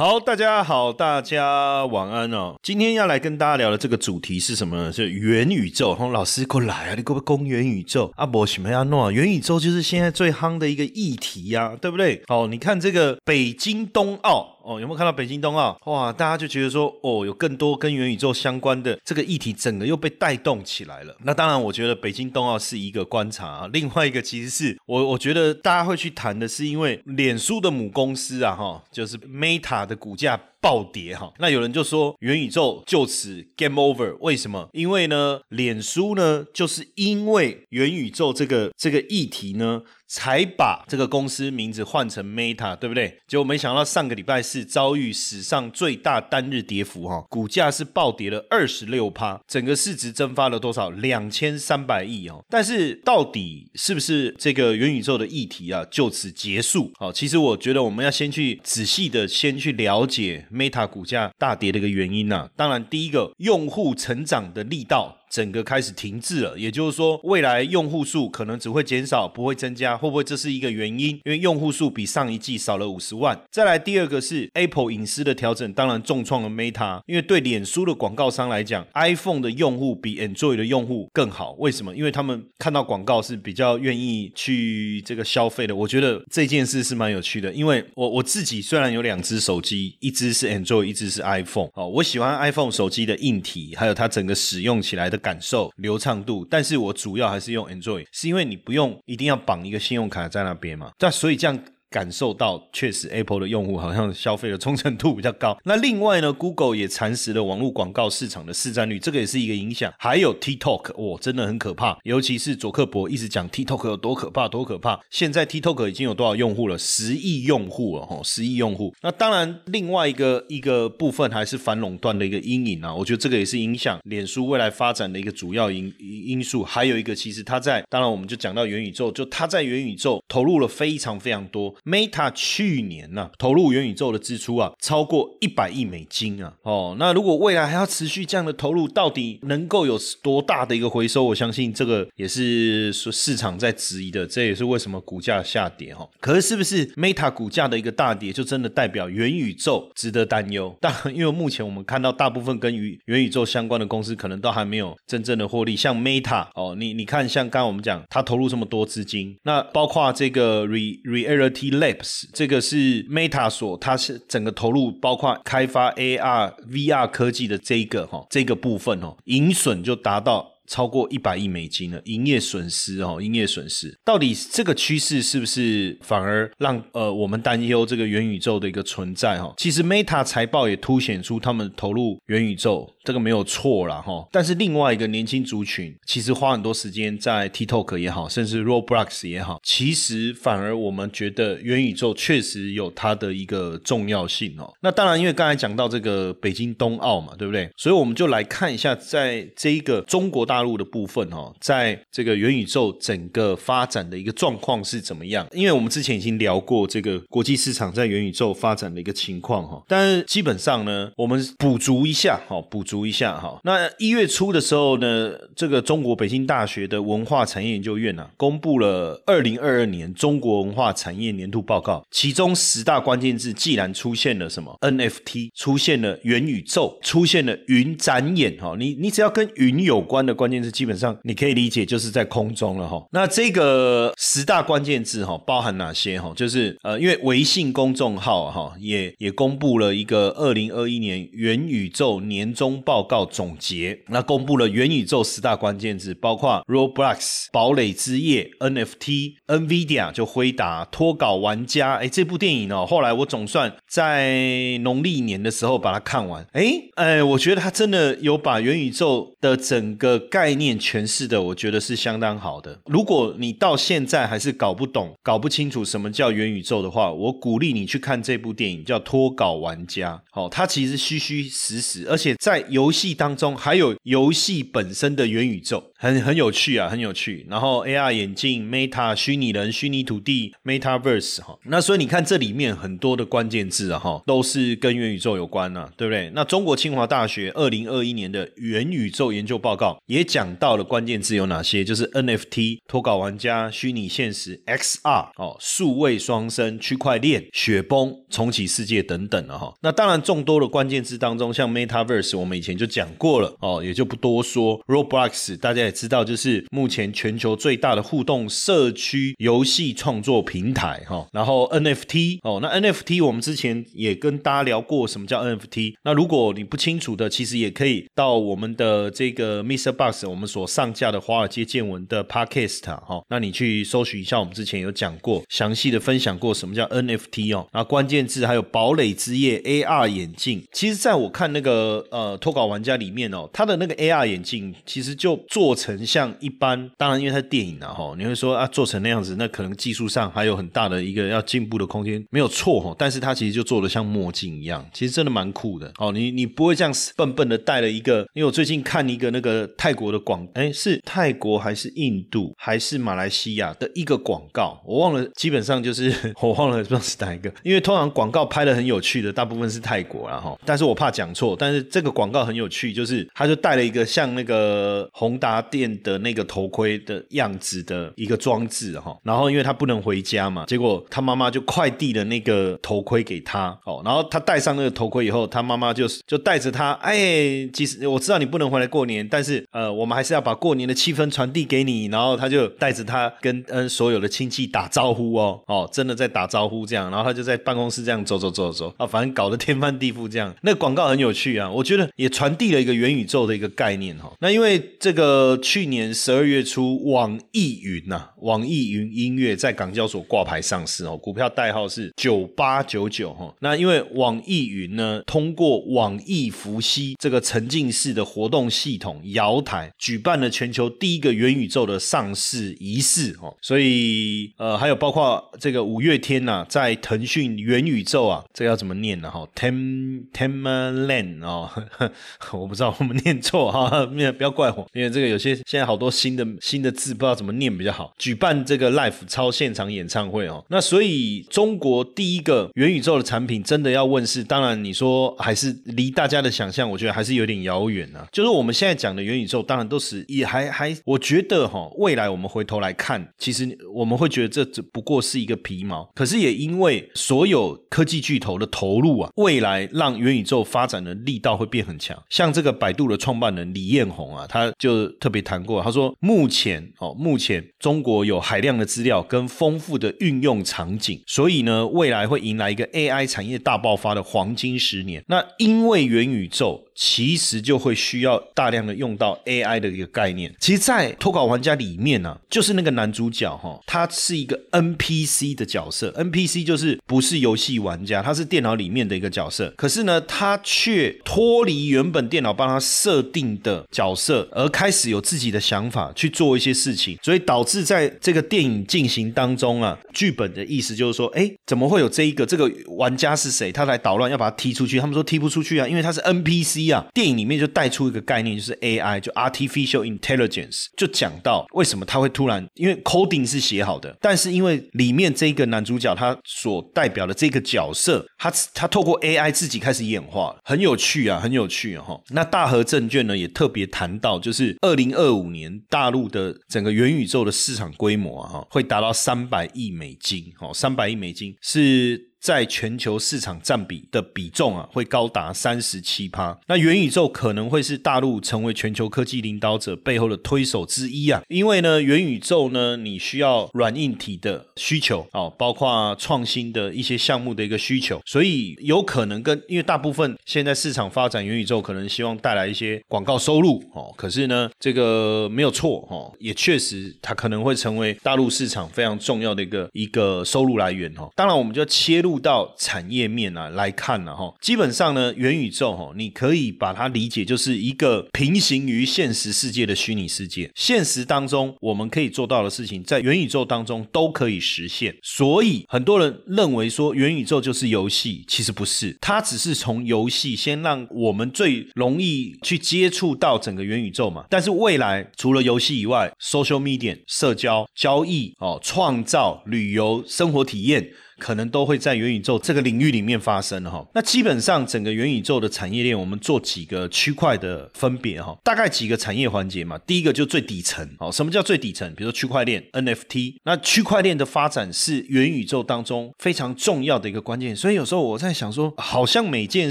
好，大家好，大家晚安哦。今天要来跟大家聊的这个主题是什么呢？是元宇宙。哦，老师过来啊，你给我攻元宇宙啊？不，什么要弄啊？元宇宙就是现在最夯的一个议题呀，对不对？哦，你看这个北京冬奥。哦，有没有看到北京冬奥？哇，大家就觉得说，哦，有更多跟元宇宙相关的这个议题，整个又被带动起来了。那当然，我觉得北京冬奥是一个观察啊。另外一个其实是我，我觉得大家会去谈的是，因为脸书的母公司啊，哈，就是 Meta 的股价暴跌哈。那有人就说元宇宙就此 game over，为什么？因为呢，脸书呢，就是因为元宇宙这个这个议题呢。才把这个公司名字换成 Meta，对不对？结果没想到上个礼拜四遭遇史上最大单日跌幅，哈，股价是暴跌了二十六趴，整个市值蒸发了多少？两千三百亿哦。但是到底是不是这个元宇宙的议题啊就此结束？好，其实我觉得我们要先去仔细的先去了解 Meta 股价大跌的一个原因啊。当然，第一个用户成长的力道。整个开始停滞了，也就是说，未来用户数可能只会减少，不会增加，会不会这是一个原因？因为用户数比上一季少了五十万。再来第二个是 Apple 隐私的调整，当然重创了 Meta，因为对脸书的广告商来讲，iPhone 的用户比 Android 的用户更好。为什么？因为他们看到广告是比较愿意去这个消费的。我觉得这件事是蛮有趣的，因为我我自己虽然有两只手机，一只是 Android，一只是 iPhone。哦，我喜欢 iPhone 手机的硬体，还有它整个使用起来的。感受流畅度，但是我主要还是用 Android，是因为你不用一定要绑一个信用卡在那边嘛，那所以这样。感受到确实，Apple 的用户好像消费的忠诚度比较高。那另外呢，Google 也蚕食了网络广告市场的市占率，这个也是一个影响。还有 TikTok，哇，真的很可怕。尤其是佐克伯一直讲 TikTok 有多可怕，多可怕。现在 TikTok 已经有多少用户了？十亿用户了，吼，十亿用户。那当然，另外一个一个部分还是反垄断的一个阴影啊。我觉得这个也是影响脸书未来发展的一个主要因因素。还有一个，其实它在，当然我们就讲到元宇宙，就它在元宇宙投入了非常非常多。Meta 去年呢，投入元宇宙的支出啊，超过一百亿美金啊。哦，那如果未来还要持续这样的投入，到底能够有多大的一个回收？我相信这个也是说市场在质疑的，这也是为什么股价下跌哈。可是是不是 Meta 股价的一个大跌，就真的代表元宇宙值得担忧？但因为目前我们看到大部分跟元元宇宙相关的公司，可能都还没有真正的获利。像 Meta 哦，你你看，像刚刚我们讲，它投入这么多资金，那包括这个 Re Reality Labs。这个是 Meta 所，它是整个投入包括开发 AR、VR 科技的这一个哈，这个部分哦，盈损就达到。超过一百亿美金了，营业损失哦，营业损失到底这个趋势是不是反而让呃我们担忧这个元宇宙的一个存在哈？其实 Meta 财报也凸显出他们投入元宇宙这个没有错了哈。但是另外一个年轻族群其实花很多时间在 TikTok 也好，甚至 Roblox 也好，其实反而我们觉得元宇宙确实有它的一个重要性哦。那当然，因为刚才讲到这个北京冬奥嘛，对不对？所以我们就来看一下，在这一个中国大。大陆的部分哦，在这个元宇宙整个发展的一个状况是怎么样？因为我们之前已经聊过这个国际市场在元宇宙发展的一个情况哈，但是基本上呢，我们补足一下哈，补足一下哈。那一月初的时候呢，这个中国北京大学的文化产业研究院呢，公布了二零二二年中国文化产业年度报告，其中十大关键字既然出现了什么 NFT，出现了元宇宙，出现了云展演哈，你你只要跟云有关的关。关键字基本上你可以理解就是在空中了哈。那这个十大关键字哈包含哪些哈？就是呃，因为微信公众号哈也也公布了一个二零二一年元宇宙年终报告总结，那公布了元宇宙十大关键字，包括 Roblox、堡垒之夜、NFT、NVIDIA 就辉达、脱稿玩家。哎，这部电影呢，后来我总算在农历年的时候把它看完。哎哎，我觉得他真的有把元宇宙的整个概概念诠释的，我觉得是相当好的。如果你到现在还是搞不懂、搞不清楚什么叫元宇宙的话，我鼓励你去看这部电影，叫《脱稿玩家》。好，它其实虚虚实实，而且在游戏当中还有游戏本身的元宇宙，很很有趣啊，很有趣。然后 AR 眼镜、Meta 虚拟人、虚拟土地、MetaVerse 哈，那所以你看这里面很多的关键字啊哈，都是跟元宇宙有关啊，对不对？那中国清华大学二零二一年的元宇宙研究报告也也讲到了关键字有哪些，就是 NFT、脱稿玩家、虚拟现实、XR 哦、数位双生、区块链、雪崩、重启世界等等了哈。那当然众多的关键字当中，像 MetaVerse 我们以前就讲过了哦，也就不多说。Roblox 大家也知道，就是目前全球最大的互动社区游戏创作平台哈。然后 NFT 哦，那 NFT 我们之前也跟大家聊过什么叫 NFT。那如果你不清楚的，其实也可以到我们的这个 Mr. Box 我们所上架的华尔街见闻的 Podcast 哈，那你去搜寻一下，我们之前有讲过详细的分享过什么叫 NFT 哦。那关键字还有堡垒之夜 AR 眼镜。其实在我看那个呃脱稿玩家里面哦，他的那个 AR 眼镜其实就做成像一般，当然因为它是电影啊哈，你会说啊做成那样子，那可能技术上还有很大的一个要进步的空间，没有错哈。但是它其实就做的像墨镜一样，其实真的蛮酷的哦。你你不会这样笨笨的戴了一个，因为我最近看一个那个泰国的广，哎是泰国还是印度还是马来西亚的一个广告，我忘了，基本上就是 我忘了不知道是哪一个，因为通常广告拍的很有趣的，大部分是泰国然后，但是我怕讲错，但是这个广告很有趣，就是他就带了一个像那个宏达店的那个头盔的样子的一个装置哈，然后因为他不能回家嘛，结果他妈妈就快递了那个头盔给他哦，然后他戴上那个头盔以后，他妈妈就就带着他，哎，其实我知道你不能回来过年，但是呃，我们还是要把过年的气氛传递给你，然后他就带着他跟嗯所有的亲戚打招呼哦，哦，真的在打招呼这样，然后他就在办公室这样走走走走啊，反正搞得天翻地覆这样。那广告很有趣啊，我觉得也传递了一个元宇宙的一个概念哈。那因为这个去年十二月初，网易云呐，网易云音乐在港交所挂牌上市哦，股票代号是九八九九哈。那因为网易云呢，通过网易伏羲这个沉浸式的活动系统瑶台，举办了全球第一个元宇宙的上市仪式哦。所以呃，还有包括这个五月天呐，在腾讯元宇宙啊，这个要怎么念呢？哈，Tem Temland 哦，我不知道我们念错哈，不要怪我，因为这个有些现在好多新的新的字不知道怎么念比较好。举办这个 live 超现场演唱会哦，那所以中国第一个元宇宙的产品真的要问世，当然你说还是离大家的想象，我觉得还是有点遥远啊。就是我们现在讲的元宇宙，当然都是也还还，我觉得哈，未来我们回头来看，其实我们会觉得这只不过是一个皮毛。可是也因为所有科技巨头的投入啊，未来让元宇宙发展的力道会变很强。像这个百度的创办人李彦宏啊，他就特别谈过，他说目前哦，目前中国有海量的资料跟丰富的运用场景，所以呢，未来会迎来一个 AI 产业大爆发的黄金十年。那因为元宇宙。其实就会需要大量的用到 AI 的一个概念。其实，在脱稿玩家里面呢，就是那个男主角哈，他是一个 NPC 的角色。NPC 就是不是游戏玩家，他是电脑里面的一个角色。可是呢，他却脱离原本电脑帮他设定的角色，而开始有自己的想法去做一些事情。所以导致在这个电影进行当中啊，剧本的意思就是说，哎，怎么会有这一个这个玩家是谁？他来捣乱，要把他踢出去。他们说踢不出去啊，因为他是 NPC。电影里面就带出一个概念，就是 AI，就 artificial intelligence，就讲到为什么他会突然，因为 coding 是写好的，但是因为里面这个男主角他所代表的这个角色，他他透过 AI 自己开始演化，很有趣啊，很有趣哈。那大和证券呢也特别谈到，就是二零二五年大陆的整个元宇宙的市场规模啊，哈，会达到三百亿美金，哦，三百亿美金是。在全球市场占比的比重啊，会高达三十七趴。那元宇宙可能会是大陆成为全球科技领导者背后的推手之一啊。因为呢，元宇宙呢，你需要软硬体的需求哦，包括创新的一些项目的一个需求，所以有可能跟因为大部分现在市场发展元宇宙，可能希望带来一些广告收入哦。可是呢，这个没有错哦，也确实它可能会成为大陆市场非常重要的一个一个收入来源哦。当然，我们就切入。入到产业面啊来看呢，哈，基本上呢，元宇宙哈，你可以把它理解就是一个平行于现实世界的虚拟世界。现实当中我们可以做到的事情，在元宇宙当中都可以实现。所以很多人认为说元宇宙就是游戏，其实不是，它只是从游戏先让我们最容易去接触到整个元宇宙嘛。但是未来除了游戏以外，social media、社交、交易、哦、创造、旅游、生活体验。可能都会在元宇宙这个领域里面发生哈。那基本上整个元宇宙的产业链，我们做几个区块的分别哈，大概几个产业环节嘛。第一个就最底层哦，什么叫最底层？比如说区块链 NFT，那区块链的发展是元宇宙当中非常重要的一个关键。所以有时候我在想说，好像每件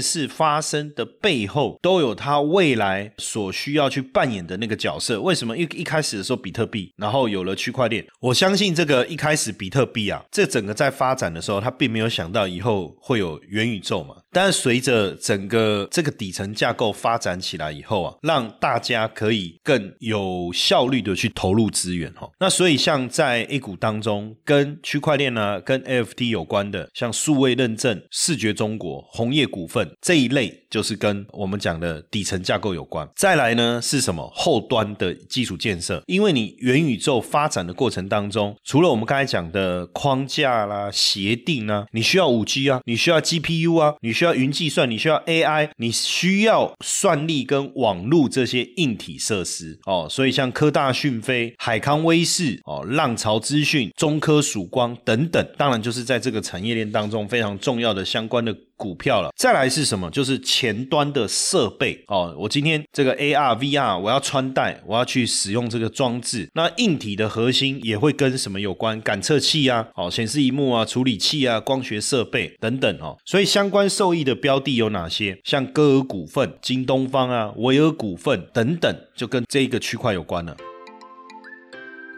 事发生的背后都有它未来所需要去扮演的那个角色。为什么一一开始的时候比特币，然后有了区块链？我相信这个一开始比特币啊，这整个在发展的。时候，他并没有想到以后会有元宇宙嘛。但是随着整个这个底层架构发展起来以后啊，让大家可以更有效率的去投入资源哈。那所以像在 A 股当中，跟区块链呢、跟 NFT 有关的，像数位认证、视觉中国、红叶股份这一类，就是跟我们讲的底层架构有关。再来呢是什么？后端的基础建设。因为你元宇宙发展的过程当中，除了我们刚才讲的框架啦、协定啊，你需要五 G 啊，你需要 GPU 啊，你。需要云计算，你需要 AI，你需要算力跟网络这些硬体设施哦。所以像科大讯飞、海康威视、哦浪潮资讯、中科曙光等等，当然就是在这个产业链当中非常重要的相关的。股票了，再来是什么？就是前端的设备哦。我今天这个 AR、VR，我要穿戴，我要去使用这个装置。那硬体的核心也会跟什么有关？感测器啊，哦，显示荧幕啊，处理器啊，光学设备等等哦。所以相关受益的标的有哪些？像歌尔股份、京东方啊、维尔股份等等，就跟这个区块有关了。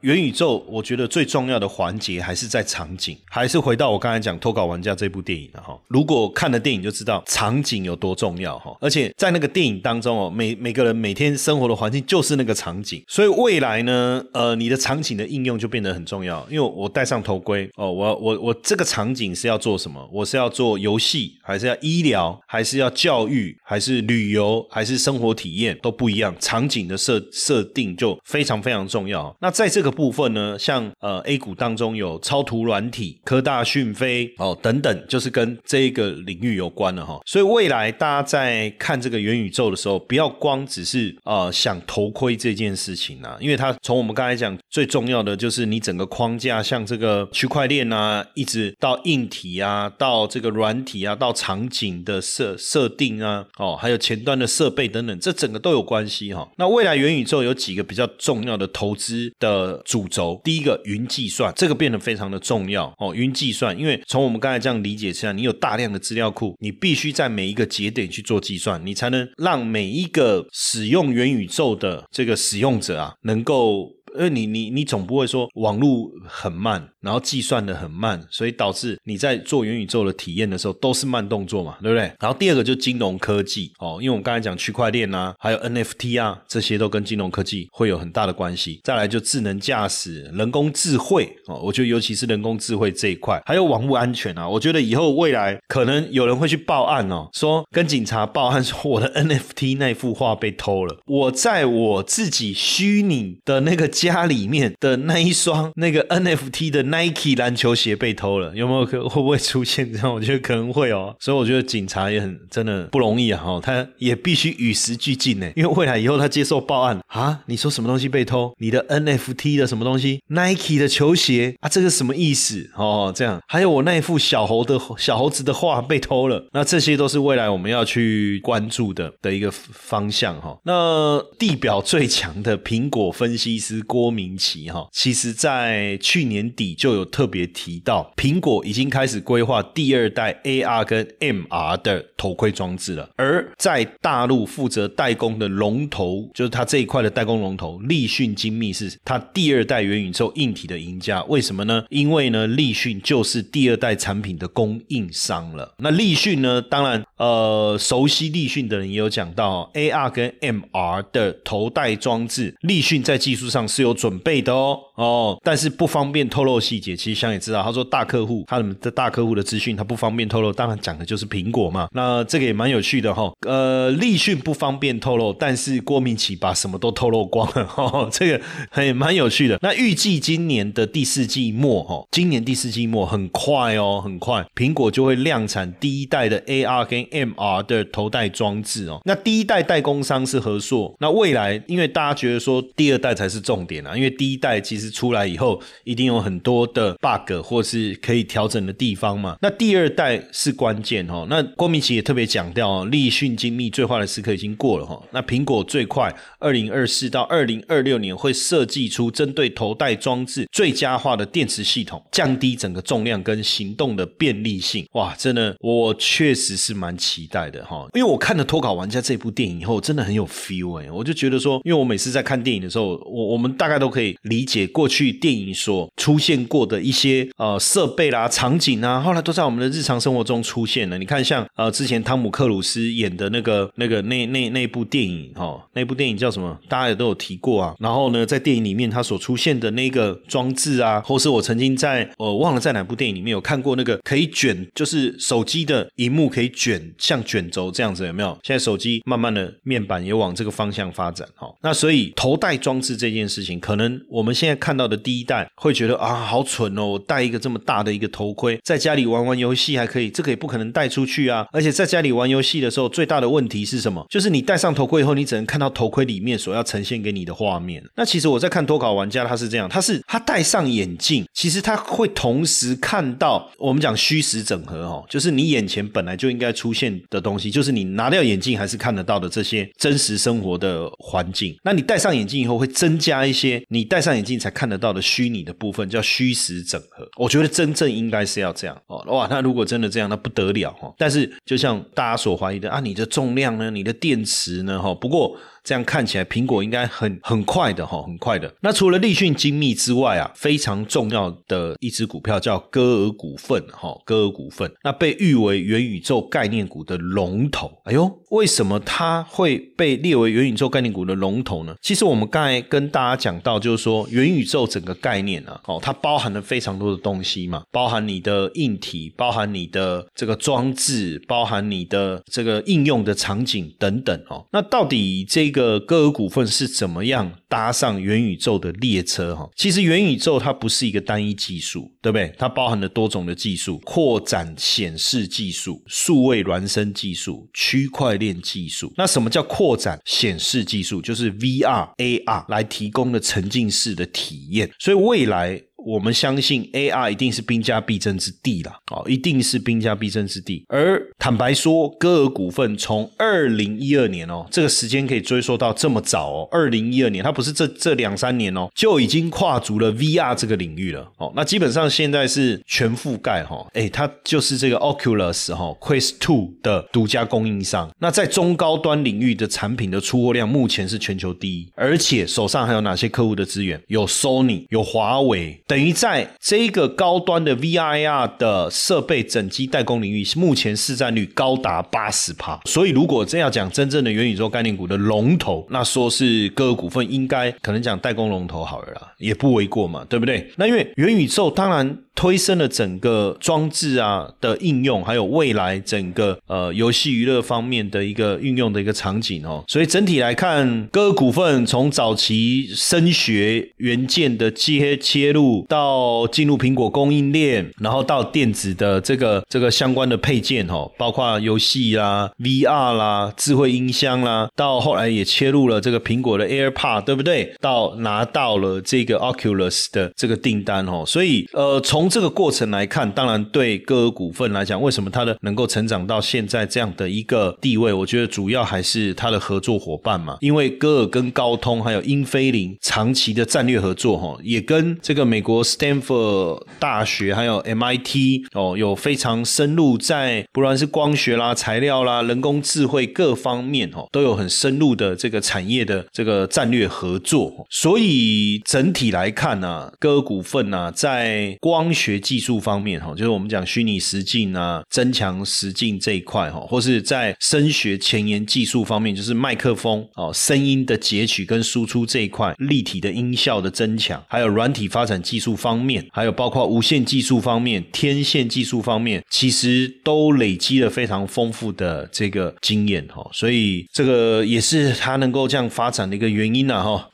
元宇宙，我觉得最重要的环节还是在场景，还是回到我刚才讲《脱稿玩家》这部电影的哈。如果看了电影就知道场景有多重要哈，而且在那个电影当中哦，每每个人每天生活的环境就是那个场景，所以未来呢，呃，你的场景的应用就变得很重要。因为我戴上头盔哦，我我我这个场景是要做什么？我是要做游戏，还是要医疗，还是要教育，还是旅游，还是生活体验都不一样。场景的设设定就非常非常重要。那在这个部分呢，像呃 A 股当中有超图软体、科大讯飞哦等等，就是跟这个领域有关的哈。所以未来大家在看这个元宇宙的时候，不要光只是呃想头盔这件事情啊，因为它从我们刚才讲最重要的就是你整个框架，像这个区块链啊，一直到硬体啊，到这个软体啊，到场景的设设定啊，哦，还有前端的设备等等，这整个都有关系哈。那未来元宇宙有几个比较重要的投资的。主轴第一个云计算，这个变得非常的重要哦。云计算，因为从我们刚才这样理解起来，你有大量的资料库，你必须在每一个节点去做计算，你才能让每一个使用元宇宙的这个使用者啊，能够。因为你你你总不会说网络很慢，然后计算的很慢，所以导致你在做元宇宙的体验的时候都是慢动作嘛，对不对？然后第二个就金融科技哦，因为我们刚才讲区块链啊，还有 NFT 啊，这些都跟金融科技会有很大的关系。再来就智能驾驶、人工智慧哦，我觉得尤其是人工智慧这一块，还有网络安全啊，我觉得以后未来可能有人会去报案哦，说跟警察报案说我的 NFT 那幅画被偷了，我在我自己虚拟的那个家里面的那一双那个 NFT 的 Nike 篮球鞋被偷了，有没有可会不会出现这样？我觉得可能会哦，所以我觉得警察也很真的不容易啊，哈，他也必须与时俱进呢，因为未来以后他接受报案啊，你说什么东西被偷？你的 NFT 的什么东西？Nike 的球鞋啊，这个什么意思？哦，这样，还有我那一幅小猴的小猴子的画被偷了，那这些都是未来我们要去关注的的一个方向哈。那地表最强的苹果分析师郭明奇哈，其实在去年底就有特别提到，苹果已经开始规划第二代 AR 跟 MR 的头盔装置了。而在大陆负责代工的龙头，就是它这一块的代工龙头立讯精密，是它第二代元宇宙硬体的赢家。为什么呢？因为呢，立讯就是第二代产品的供应商了。那立讯呢，当然，呃，熟悉立讯的人也有讲到，AR 跟 MR 的头戴装置，立讯在技术上是是有准备的哦，哦，但是不方便透露细节。其实香也知道，他说大客户他们的大客户的资讯他不方便透露，当然讲的就是苹果嘛。那这个也蛮有趣的哈。呃，立讯不方便透露，但是郭明奇把什么都透露光了，哈，这个很蛮有趣的。那预计今年的第四季末，哈，今年第四季末很快哦，很快，苹果就会量产第一代的 AR 跟 MR 的头戴装置哦。那第一代代工商是和硕，那未来因为大家觉得说第二代才是重点啊，因为第一代其实出来以后一定有很多的 bug 或是可以调整的地方嘛。那第二代是关键哦。那郭明奇也特别强调，立讯精密最坏的时刻已经过了哈。那苹果最快二零二四到二零二六年会设计出针对头戴装置最佳化的电池系统，降低整个重量跟行动的便利性。哇，真的，我确实是蛮期待的哈。因为我看了《脱稿玩家》这部电影以后，真的很有 feel 哎，我就觉得说，因为我每次在看电影的时候，我我们大概都可以理解过过去电影所出现过的一些呃设备啦、场景啊，后来都在我们的日常生活中出现了。你看，像呃之前汤姆克鲁斯演的那个那个那那那部电影哈，那部电影叫什么？大家也都有提过啊。然后呢，在电影里面它所出现的那个装置啊，或是我曾经在呃忘了在哪部电影里面有看过那个可以卷，就是手机的荧幕可以卷，像卷轴这样子，有没有？现在手机慢慢的面板也往这个方向发展哈。那所以头戴装置这件事情，可能我们现在看到的第一代会觉得啊，好蠢哦，我戴一个这么大的一个头盔，在家里玩玩游戏还可以，这个也不可能带出去啊。而且在家里玩游戏的时候，最大的问题是什么？就是你戴上头盔以后，你只能看到头盔里面所要呈现给你的画面。那其实我在看脱稿玩家，他是这样，他是他戴上眼镜，其实他会同时看到我们讲虚实整合哦，就是你眼前本来就应该出现的东西，就是你拿掉眼镜还是看得到的这些真实生活的环境。那你戴上眼镜以后，会增加一些你戴上眼镜才看得到的虚拟的部分，叫虚实整合。我觉得真正应该是要这样哦，哇，那如果真的这样，那不得了哈。但是就像大家所怀疑的啊，你的重量呢，你的电池呢，哈，不过。这样看起来，苹果应该很很快的哈，很快的。那除了立讯精密之外啊，非常重要的一只股票叫歌尔股份哈，歌尔股份那被誉为元宇宙概念股的龙头。哎呦，为什么它会被列为元宇宙概念股的龙头呢？其实我们刚才跟大家讲到，就是说元宇宇宙整个概念啊，哦，它包含了非常多的东西嘛，包含你的硬体，包含你的这个装置，包含你的这个应用的场景等等哦。那到底这个歌尔股份是怎么样搭上元宇宙的列车？哈，其实元宇宙它不是一个单一技术，对不对？它包含了多种的技术，扩展显示技术、数位孪生技术、区块链技术。那什么叫扩展显示技术？就是 VR、AR 来提供的沉浸式的体验。所以未来。我们相信 AR 一定是兵家必争之地了，哦，一定是兵家必争之地。而坦白说，歌尔股份从二零一二年哦，这个时间可以追溯到这么早哦，二零一二年，它不是这这两三年哦，就已经跨足了 VR 这个领域了哦。那基本上现在是全覆盖哈，哎，它就是这个 Oculus 哈 Quest Two 的独家供应商。那在中高端领域的产品的出货量，目前是全球第一，而且手上还有哪些客户的资源？有 Sony，有华为。等于在这个高端的 VIR 的设备整机代工领域，目前市占率高达八十趴。所以如果真要讲真正的元宇宙概念股的龙头，那说是各个股份，应该可能讲代工龙头好了啦，也不为过嘛，对不对？那因为元宇宙当然。推升了整个装置啊的应用，还有未来整个呃游戏娱乐方面的一个运用的一个场景哦。所以整体来看，歌股份从早期声学元件的接切入，到进入苹果供应链，然后到电子的这个这个相关的配件哦，包括游戏啦、VR 啦、智慧音箱啦，到后来也切入了这个苹果的 AirPod，对不对？到拿到了这个 Oculus 的这个订单哦。所以呃从从这个过程来看，当然对歌尔股份来讲，为什么它的能够成长到现在这样的一个地位？我觉得主要还是它的合作伙伴嘛。因为歌尔跟高通还有英飞凌长期的战略合作，哈，也跟这个美国 Stanford 大学还有 MIT 哦，有非常深入在不论是光学啦、材料啦、人工智慧各方面，哦，都有很深入的这个产业的这个战略合作。所以整体来看呢，歌尔股份呢，在光学技术方面，哈，就是我们讲虚拟实境啊、增强实境这一块，哈，或是在声学前沿技术方面，就是麦克风哦，声音的截取跟输出这一块，立体的音效的增强，还有软体发展技术方面，还有包括无线技术方面、天线技术方面，其实都累积了非常丰富的这个经验，哈，所以这个也是它能够这样发展的一个原因呐，哈。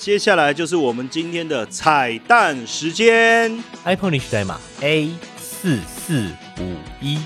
接下来就是我们今天的彩蛋时间，iPhone 历史代码 A 四四五一。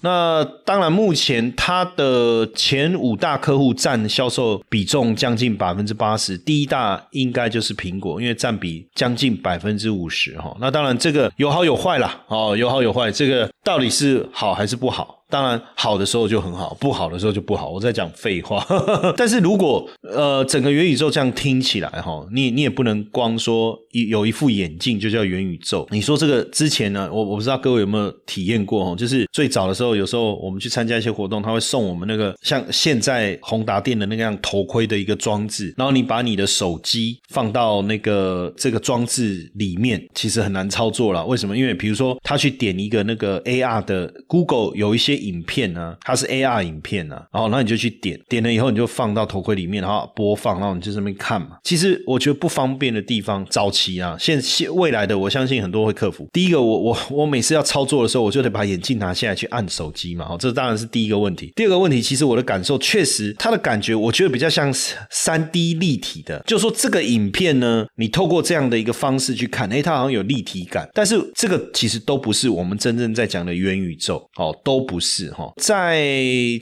那当然，目前它的前五大客户占销售比重将近百分之八十，第一大应该就是苹果，因为占比将近百分之五十哈。那当然，这个有好有坏啦，哦，有好有坏，这个到底是好还是不好？当然，好的时候就很好，不好的时候就不好。我在讲废话。但是如果呃整个元宇宙这样听起来哈，你你也不能光说一有一副眼镜就叫元宇宙。你说这个之前呢，我我不知道各位有没有体验过哈，就是最早的时候，有时候我们去参加一些活动，他会送我们那个像现在宏达店的那个样头盔的一个装置，然后你把你的手机放到那个这个装置里面，其实很难操作了。为什么？因为比如说他去点一个那个 AR 的 Google 有一些。影片呢，它是 AR 影片呢，然后那你就去点，点了以后你就放到头盔里面，然后播放，然后你就这边看嘛。其实我觉得不方便的地方，早期啊，现现未来的我相信很多会克服。第一个，我我我每次要操作的时候，我就得把眼镜拿下来去按手机嘛，哦，这当然是第一个问题。第二个问题，其实我的感受确实，它的感觉我觉得比较像三 D 立体的，就说这个影片呢，你透过这样的一个方式去看，哎，它好像有立体感，但是这个其实都不是我们真正在讲的元宇宙，哦，都不是。是哈，在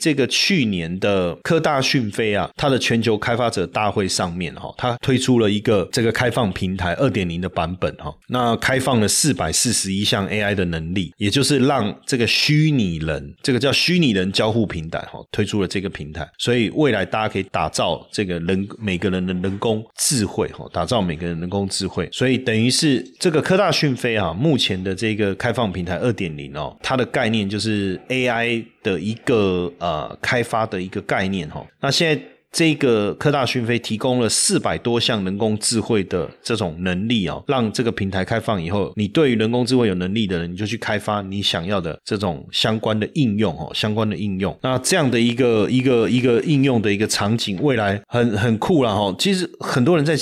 这个去年的科大讯飞啊，它的全球开发者大会上面哈，它推出了一个这个开放平台二点零的版本哈，那开放了四百四十一项 AI 的能力，也就是让这个虚拟人，这个叫虚拟人交互平台哈，推出了这个平台，所以未来大家可以打造这个人每个人的人工智慧哈，打造每个人人工智慧，所以等于是这个科大讯飞啊，目前的这个开放平台二点零哦，它的概念就是 AI。的一个呃开发的一个概念哈，那现在。这个科大讯飞提供了四百多项人工智慧的这种能力哦，让这个平台开放以后，你对于人工智慧有能力的人，你就去开发你想要的这种相关的应用哦，相关的应用。那这样的一个一个一个应用的一个场景，未来很很酷了哈。其实很多人在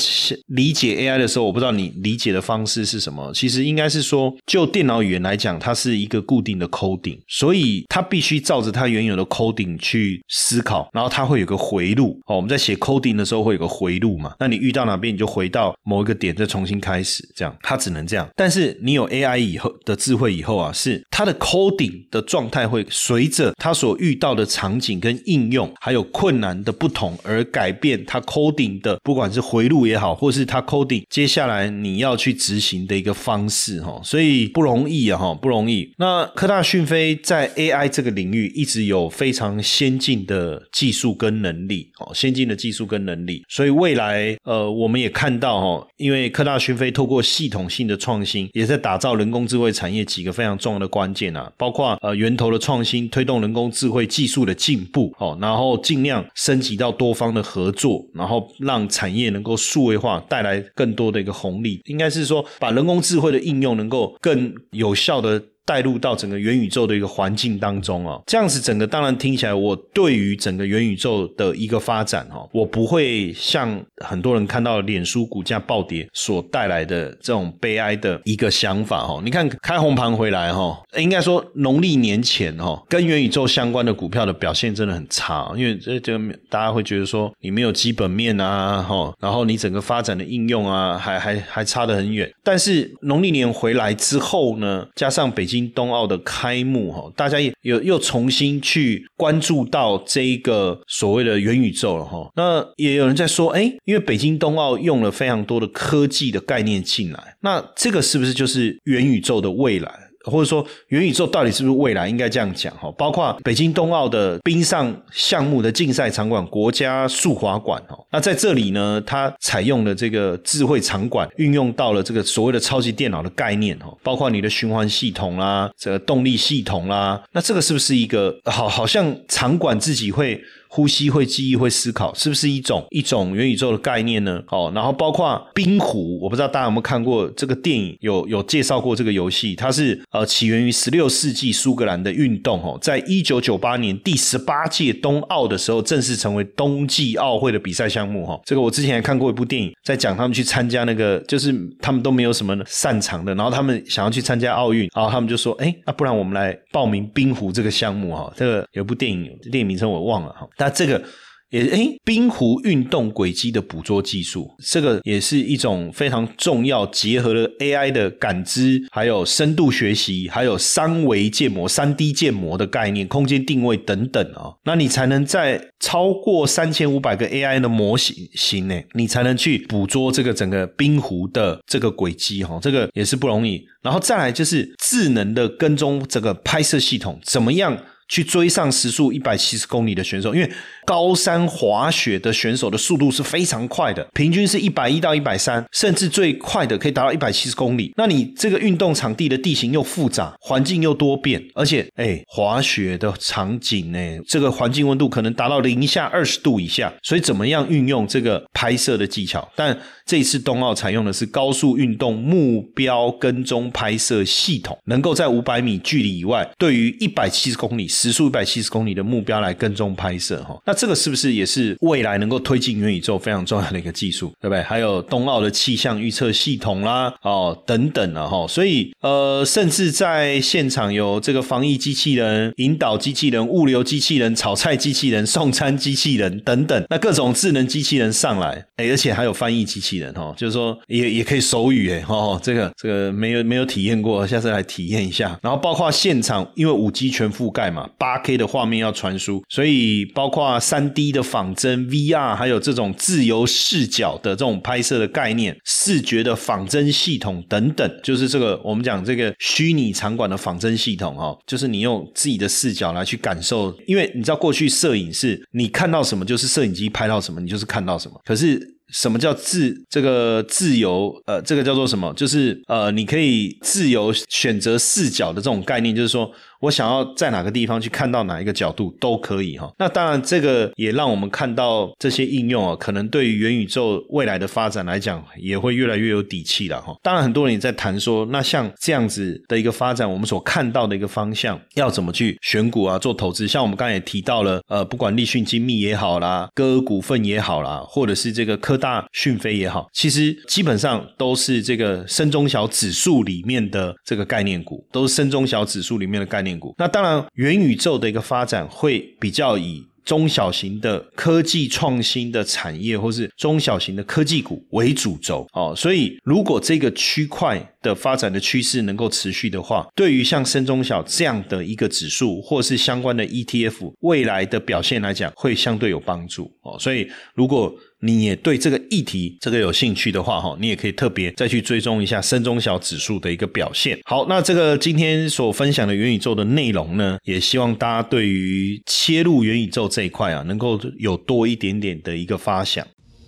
理解 AI 的时候，我不知道你理解的方式是什么。其实应该是说，就电脑语言来讲，它是一个固定的 coding，所以它必须照着它原有的 coding 去思考，然后它会有个回路。哦。我们在写 coding 的时候会有个回路嘛，那你遇到哪边你就回到某一个点，再重新开始，这样它只能这样。但是你有 AI 以后的智慧以后啊，是它的 coding 的状态会随着它所遇到的场景跟应用还有困难的不同而改变它 coding 的，不管是回路也好，或是它 coding 接下来你要去执行的一个方式哈，所以不容易啊哈，不容易。那科大讯飞在 AI 这个领域一直有非常先进的技术跟能力哦，先进的技术跟能力，所以未来呃，我们也看到哈，因为科大讯飞透过系统性的创新，也在打造人工智慧产业几个非常重要的关关键啊，包括呃源头的创新，推动人工智慧技术的进步哦，然后尽量升级到多方的合作，然后让产业能够数位化，带来更多的一个红利，应该是说把人工智慧的应用能够更有效的。带入到整个元宇宙的一个环境当中哦，这样子整个当然听起来，我对于整个元宇宙的一个发展哦，我不会像很多人看到脸书股价暴跌所带来的这种悲哀的一个想法哦。你看开红盘回来哈，应该说农历年前哈，跟元宇宙相关的股票的表现真的很差，因为这这大家会觉得说你没有基本面啊哈，然后你整个发展的应用啊还还还差得很远。但是农历年回来之后呢，加上北京。京冬奥的开幕哈，大家也有又重新去关注到这一个所谓的元宇宙了哈。那也有人在说，哎，因为北京冬奥用了非常多的科技的概念进来，那这个是不是就是元宇宙的未来？或者说元宇宙到底是不是未来？应该这样讲哈，包括北京冬奥的冰上项目的竞赛场馆——国家速滑馆哦。那在这里呢，它采用的这个智慧场馆，运用到了这个所谓的超级电脑的概念哦，包括你的循环系统啦，这个动力系统啦。那这个是不是一个好？好像场馆自己会。呼吸会记忆会思考，是不是一种一种元宇宙的概念呢？哦，然后包括冰壶，我不知道大家有没有看过这个电影，有有介绍过这个游戏，它是呃起源于十六世纪苏格兰的运动哦，在一九九八年第十八届冬奥的时候，正式成为冬季奥会的比赛项目哈。这个我之前还看过一部电影，在讲他们去参加那个，就是他们都没有什么擅长的，然后他们想要去参加奥运，然后他们就说，哎，那不然我们来报名冰壶这个项目哈。这个有部电影，电影名称我忘了哈。那这个也诶，冰壶运动轨迹的捕捉技术，这个也是一种非常重要，结合了 AI 的感知，还有深度学习，还有三维建模、三 D 建模的概念、空间定位等等啊，那你才能在超过三千五百个 AI 的模型型内，你才能去捕捉这个整个冰壶的这个轨迹哈，这个也是不容易。然后再来就是智能的跟踪这个拍摄系统，怎么样？去追上时速一百七十公里的选手，因为高山滑雪的选手的速度是非常快的，平均是一百一到一百三，甚至最快的可以达到一百七十公里。那你这个运动场地的地形又复杂，环境又多变，而且哎，滑雪的场景呢，这个环境温度可能达到零下二十度以下，所以怎么样运用这个拍摄的技巧？但这一次冬奥采用的是高速运动目标跟踪拍摄系统，能够在五百米距离以外，对于一百七十公里。时速一百七十公里的目标来跟踪拍摄哈，那这个是不是也是未来能够推进元宇宙非常重要的一个技术，对不对？还有冬奥的气象预测系统啦，哦等等了哈，所以呃，甚至在现场有这个防疫机器人、引导机器人、物流机器人、炒菜机器人、送餐机器人等等，那各种智能机器人上来，哎，而且还有翻译机器人哈，就是说也也可以手语哎，哦，这个这个没有没有体验过，下次来体验一下。然后包括现场，因为五 G 全覆盖嘛。八 K 的画面要传输，所以包括三 D 的仿真 VR，还有这种自由视角的这种拍摄的概念，视觉的仿真系统等等，就是这个我们讲这个虚拟场馆的仿真系统哈，就是你用自己的视角来去感受，因为你知道过去摄影是你看到什么就是摄影机拍到什么，你就是看到什么，可是。什么叫自这个自由？呃，这个叫做什么？就是呃，你可以自由选择视角的这种概念，就是说我想要在哪个地方去看到哪一个角度都可以哈。那当然，这个也让我们看到这些应用啊，可能对于元宇宙未来的发展来讲，也会越来越有底气了哈。当然，很多人也在谈说，那像这样子的一个发展，我们所看到的一个方向，要怎么去选股啊，做投资？像我们刚才也提到了，呃，不管立讯精密也好啦，歌股份也好啦，或者是这个科。大讯飞也好，其实基本上都是这个深中小指数里面的这个概念股，都是深中小指数里面的概股。那当然，元宇宙的一个发展会比较以。中小型的科技创新的产业，或是中小型的科技股为主轴哦。所以，如果这个区块的发展的趋势能够持续的话，对于像深中小这样的一个指数，或是相关的 ETF 未来的表现来讲，会相对有帮助哦。所以，如果你也对这个议题这个有兴趣的话，哈，你也可以特别再去追踪一下深中小指数的一个表现。好，那这个今天所分享的元宇宙的内容呢，也希望大家对于切入元宇宙这一块啊，能够有多一点点的一个发想。